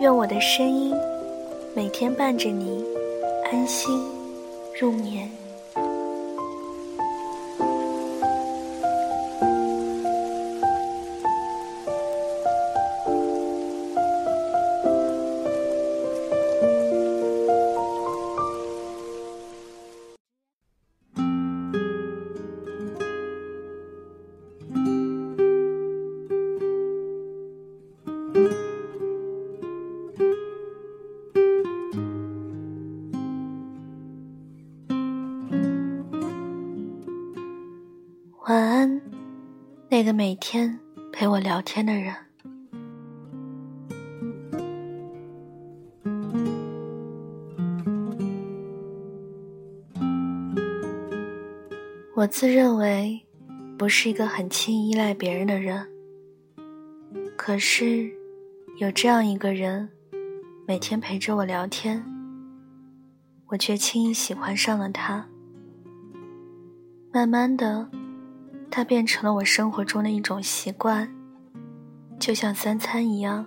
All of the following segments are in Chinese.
愿我的声音每天伴着你安心入眠。那个每天陪我聊天的人。我自认为不是一个很轻易依赖别人的人，可是有这样一个人，每天陪着我聊天，我却轻易喜欢上了他。慢慢的。它变成了我生活中的一种习惯，就像三餐一样，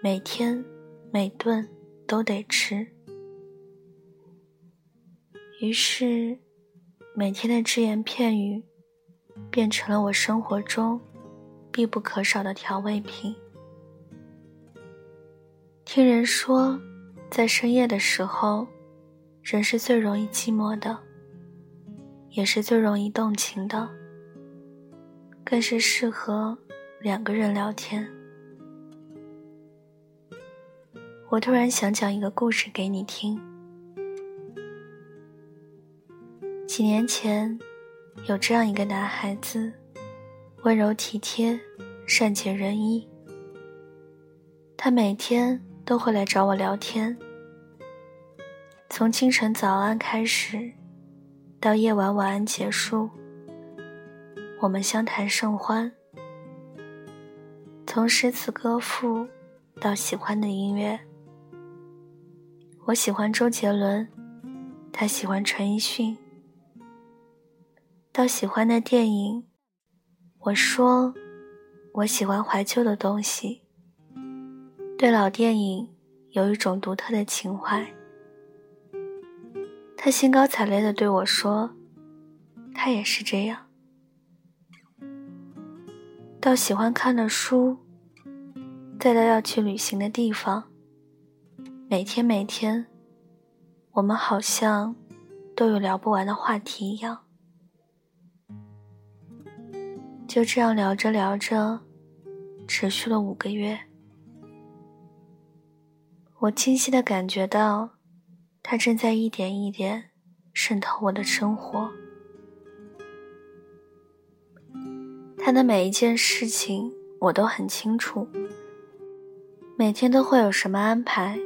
每天每顿都得吃。于是，每天的只言片语变成了我生活中必不可少的调味品。听人说，在深夜的时候，人是最容易寂寞的。也是最容易动情的，更是适合两个人聊天。我突然想讲一个故事给你听。几年前，有这样一个男孩子，温柔体贴，善解人意。他每天都会来找我聊天，从清晨早安开始。到夜晚晚安结束，我们相谈甚欢。从诗词歌赋到喜欢的音乐，我喜欢周杰伦，他喜欢陈奕迅。到喜欢的电影，我说我喜欢怀旧的东西，对老电影有一种独特的情怀。他兴高采烈地对我说：“他也是这样。”到喜欢看的书，再到要去旅行的地方，每天每天，我们好像都有聊不完的话题一样。就这样聊着聊着，持续了五个月。我清晰的感觉到。他正在一点一点渗透我的生活，他的每一件事情我都很清楚，每天都会有什么安排，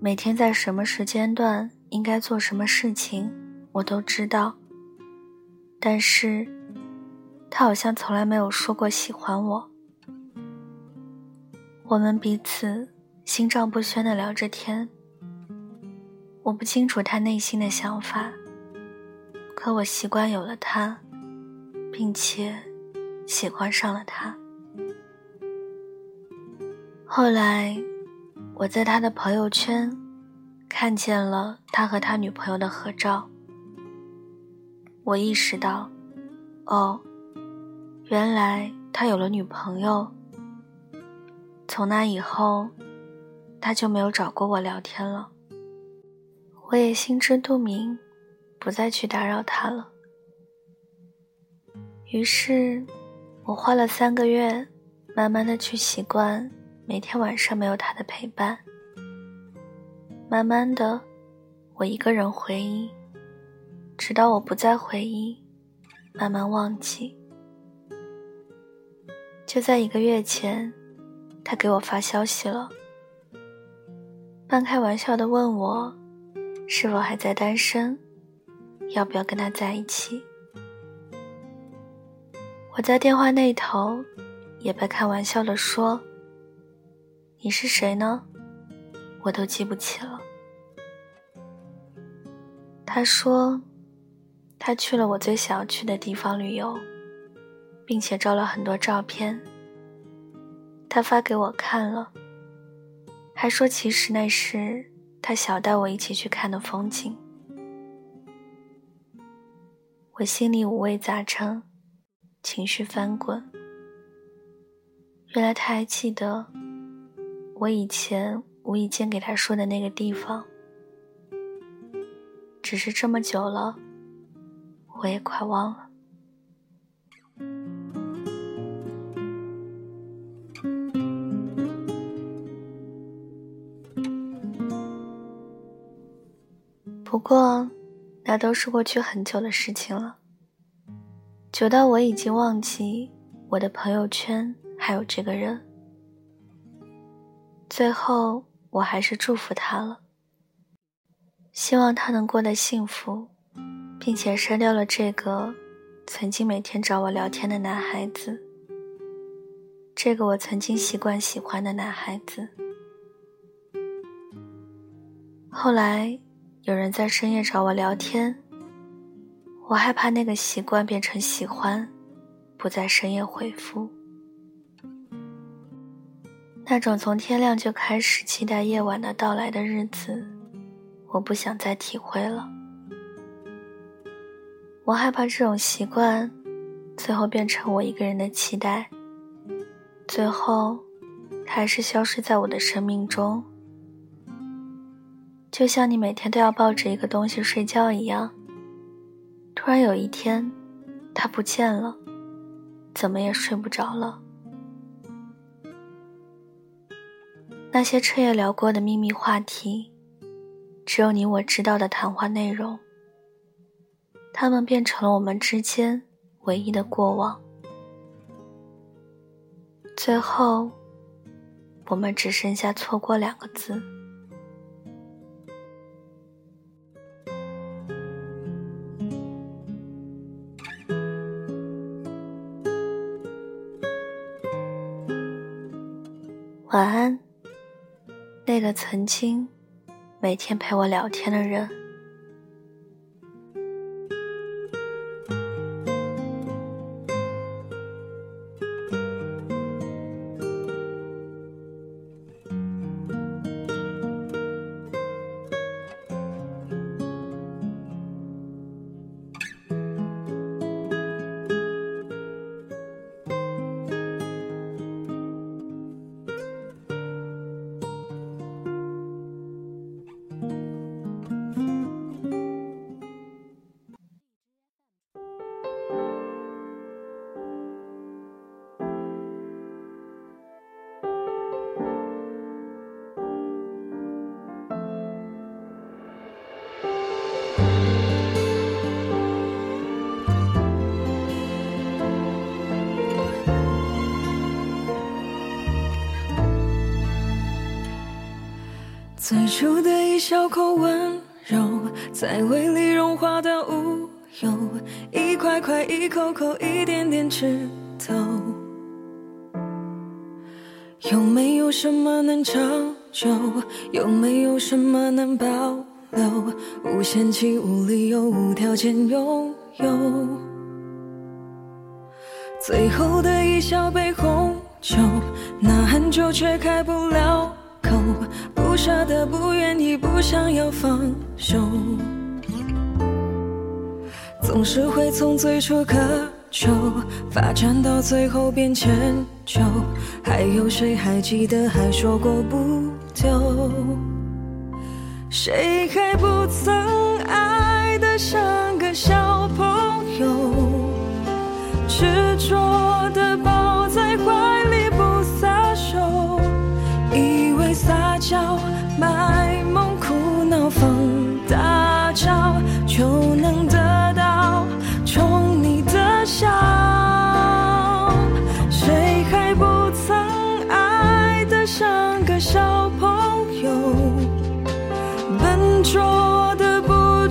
每天在什么时间段应该做什么事情，我都知道。但是，他好像从来没有说过喜欢我。我们彼此心照不宣的聊着天。我不清楚他内心的想法，可我习惯有了他，并且喜欢上了他。后来，我在他的朋友圈看见了他和他女朋友的合照，我意识到，哦，原来他有了女朋友。从那以后，他就没有找过我聊天了。我也心知肚明，不再去打扰他了。于是，我花了三个月，慢慢的去习惯每天晚上没有他的陪伴。慢慢的，我一个人回忆，直到我不再回忆，慢慢忘记。就在一个月前，他给我发消息了，半开玩笑的问我是否还在单身，要不要跟他在一起。我在电话那头也半开玩笑的说：“你是谁呢？我都记不起了。”他说。他去了我最想要去的地方旅游，并且照了很多照片。他发给我看了，还说其实那是他小带我一起去看的风景。我心里五味杂陈，情绪翻滚。原来他还记得我以前无意间给他说的那个地方，只是这么久了。我也快忘了。不过，那都是过去很久的事情了，久到我已经忘记我的朋友圈还有这个人。最后，我还是祝福他了，希望他能过得幸福。并且删掉了这个曾经每天找我聊天的男孩子，这个我曾经习惯喜欢的男孩子。后来有人在深夜找我聊天，我害怕那个习惯变成喜欢，不在深夜回复。那种从天亮就开始期待夜晚的到来的日子，我不想再体会了。我害怕这种习惯，最后变成我一个人的期待，最后，它还是消失在我的生命中。就像你每天都要抱着一个东西睡觉一样，突然有一天，它不见了，怎么也睡不着了。那些彻夜聊过的秘密话题，只有你我知道的谈话内容。他们变成了我们之间唯一的过往，最后，我们只剩下错过两个字。晚安，那个曾经每天陪我聊天的人。最初的一小口温柔，在胃里融化的无忧，一块块，一口口，一点点吃透。有没有什么能长久？有没有什么能保留？无限期、无理由、无条件拥有。最后的一小杯红酒，那很久却开不了。口不舍得，不愿意，不想要放手，总是会从最初渴求发展到最后变迁就。还有谁还记得还说过不丢？谁还不曾爱得像个小朋友，执着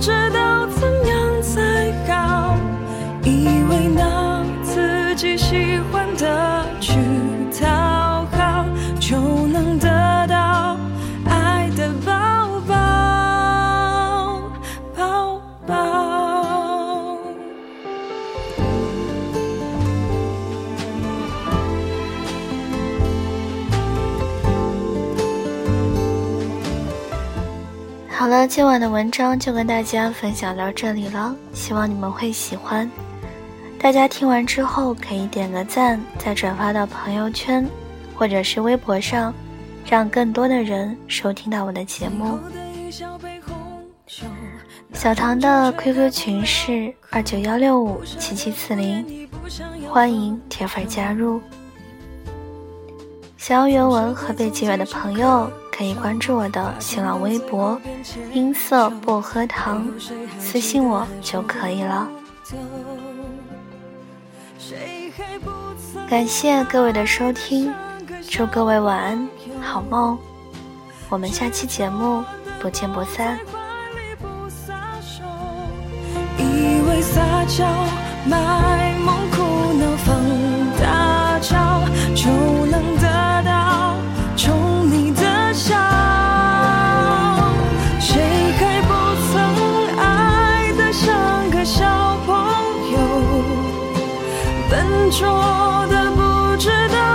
知道怎样才好，以为拿自己喜欢的好了，今晚的文章就跟大家分享到这里了，希望你们会喜欢。大家听完之后可以点个赞，再转发到朋友圈或者是微博上，让更多的人收听到我的节目。小唐的 QQ 群是二九幺六五七七四零，欢迎铁粉加入。想要原文和背景乐的朋友，可以关注我的新浪微博“音色薄荷糖”，私信我就可以了。感谢各位的收听，祝各位晚安，好梦。我们下期节目不见不散。以为撒娇卖萌苦恼。笨拙的不知道